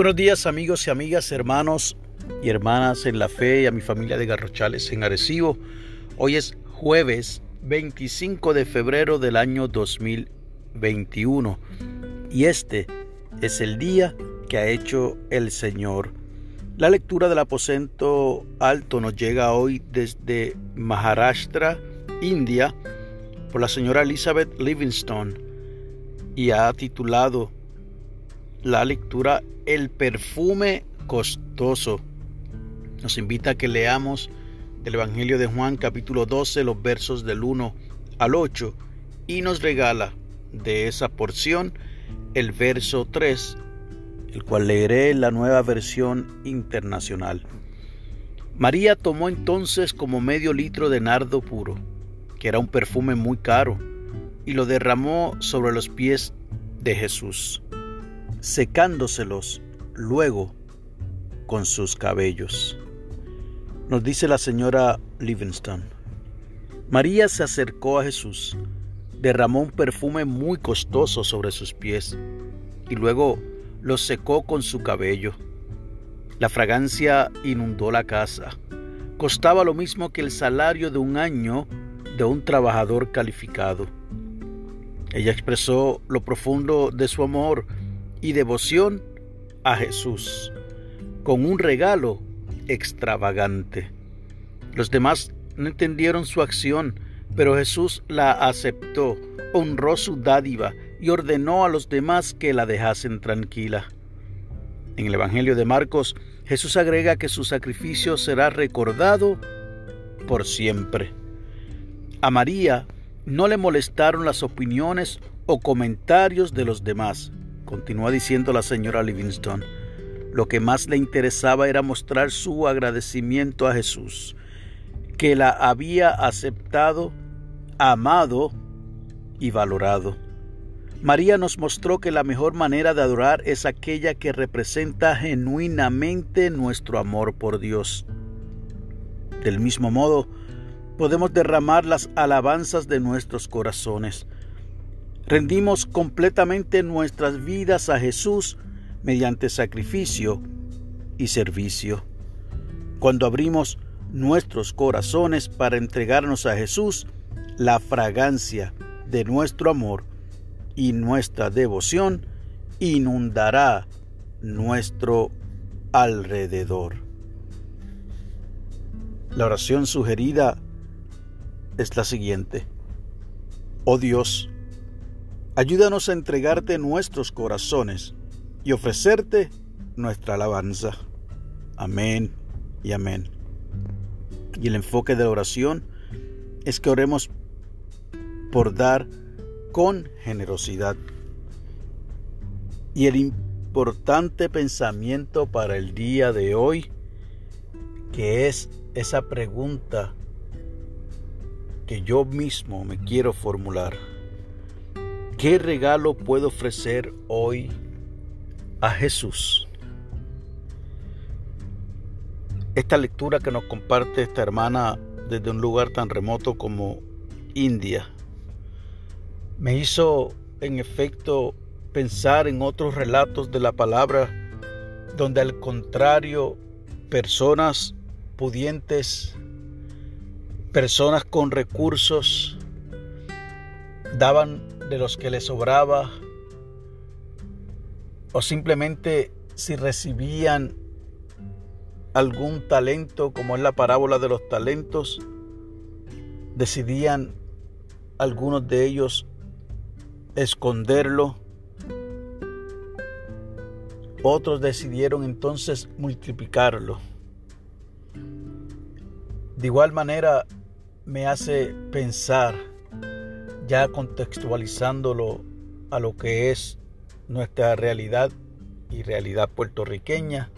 buenos días amigos y amigas, hermanos y hermanas en la fe y a mi familia de Garrochales en Arecibo. Hoy es jueves 25 de febrero del año 2021 y este es el día que ha hecho el Señor. La lectura del aposento alto nos llega hoy desde Maharashtra, India, por la señora Elizabeth Livingstone y ha titulado la lectura El perfume costoso. Nos invita a que leamos del Evangelio de Juan capítulo 12 los versos del 1 al 8 y nos regala de esa porción el verso 3, el cual leeré en la nueva versión internacional. María tomó entonces como medio litro de nardo puro, que era un perfume muy caro, y lo derramó sobre los pies de Jesús secándoselos luego con sus cabellos. Nos dice la señora Livingstone. María se acercó a Jesús, derramó un perfume muy costoso sobre sus pies y luego los secó con su cabello. La fragancia inundó la casa. Costaba lo mismo que el salario de un año de un trabajador calificado. Ella expresó lo profundo de su amor y devoción a Jesús con un regalo extravagante. Los demás no entendieron su acción, pero Jesús la aceptó, honró su dádiva y ordenó a los demás que la dejasen tranquila. En el Evangelio de Marcos, Jesús agrega que su sacrificio será recordado por siempre. A María no le molestaron las opiniones o comentarios de los demás. Continúa diciendo la señora Livingstone. Lo que más le interesaba era mostrar su agradecimiento a Jesús, que la había aceptado, amado y valorado. María nos mostró que la mejor manera de adorar es aquella que representa genuinamente nuestro amor por Dios. Del mismo modo, podemos derramar las alabanzas de nuestros corazones Rendimos completamente nuestras vidas a Jesús mediante sacrificio y servicio. Cuando abrimos nuestros corazones para entregarnos a Jesús, la fragancia de nuestro amor y nuestra devoción inundará nuestro alrededor. La oración sugerida es la siguiente. Oh Dios, Ayúdanos a entregarte nuestros corazones y ofrecerte nuestra alabanza. Amén y amén. Y el enfoque de la oración es que oremos por dar con generosidad. Y el importante pensamiento para el día de hoy, que es esa pregunta que yo mismo me quiero formular. ¿Qué regalo puedo ofrecer hoy a Jesús? Esta lectura que nos comparte esta hermana desde un lugar tan remoto como India me hizo en efecto pensar en otros relatos de la palabra donde al contrario personas pudientes, personas con recursos, daban de los que les sobraba o simplemente si recibían algún talento, como es la parábola de los talentos, decidían algunos de ellos esconderlo. Otros decidieron entonces multiplicarlo. De igual manera me hace pensar ya contextualizándolo a lo que es nuestra realidad y realidad puertorriqueña,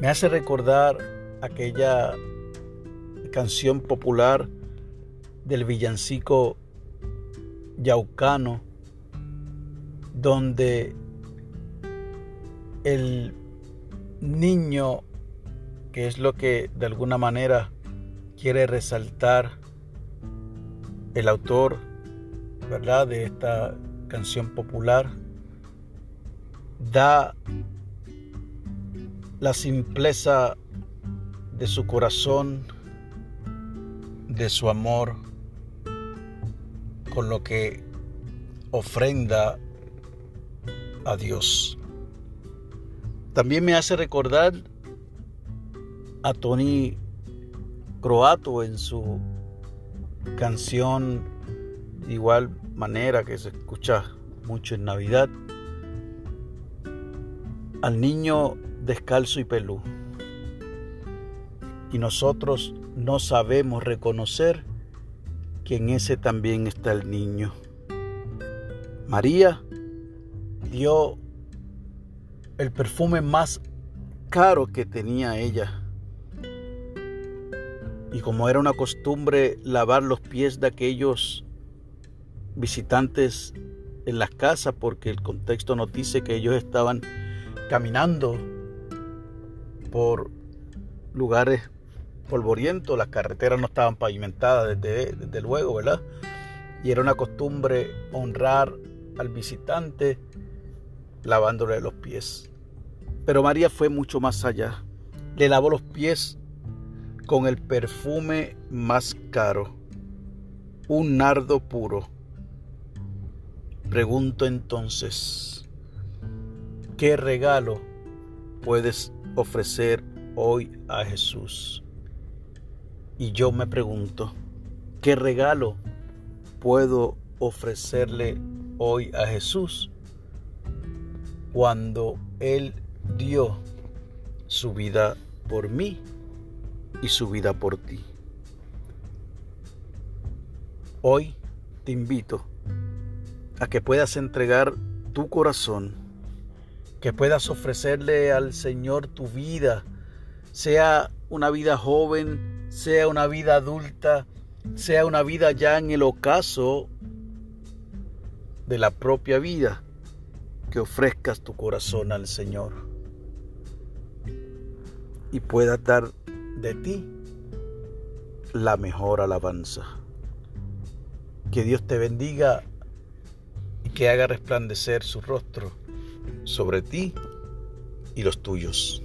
me hace recordar aquella canción popular del villancico yaucano, donde el niño, que es lo que de alguna manera quiere resaltar el autor ¿verdad? de esta canción popular da la simpleza de su corazón, de su amor, con lo que ofrenda a Dios. También me hace recordar a Tony Croato en su canción igual manera que se escucha mucho en Navidad, al niño descalzo y pelú. Y nosotros no sabemos reconocer que en ese también está el niño. María dio el perfume más caro que tenía ella. Y como era una costumbre lavar los pies de aquellos visitantes en las casas, porque el contexto nos dice que ellos estaban caminando por lugares polvorientos, las carreteras no estaban pavimentadas desde, desde luego, ¿verdad? Y era una costumbre honrar al visitante lavándole los pies. Pero María fue mucho más allá. Le lavó los pies con el perfume más caro, un nardo puro. Pregunto entonces, ¿qué regalo puedes ofrecer hoy a Jesús? Y yo me pregunto, ¿qué regalo puedo ofrecerle hoy a Jesús cuando Él dio su vida por mí y su vida por ti. Hoy te invito a que puedas entregar tu corazón, que puedas ofrecerle al Señor tu vida, sea una vida joven, sea una vida adulta, sea una vida ya en el ocaso de la propia vida que ofrezcas tu corazón al Señor y puedas dar de ti la mejor alabanza. Que Dios te bendiga que haga resplandecer su rostro sobre ti y los tuyos.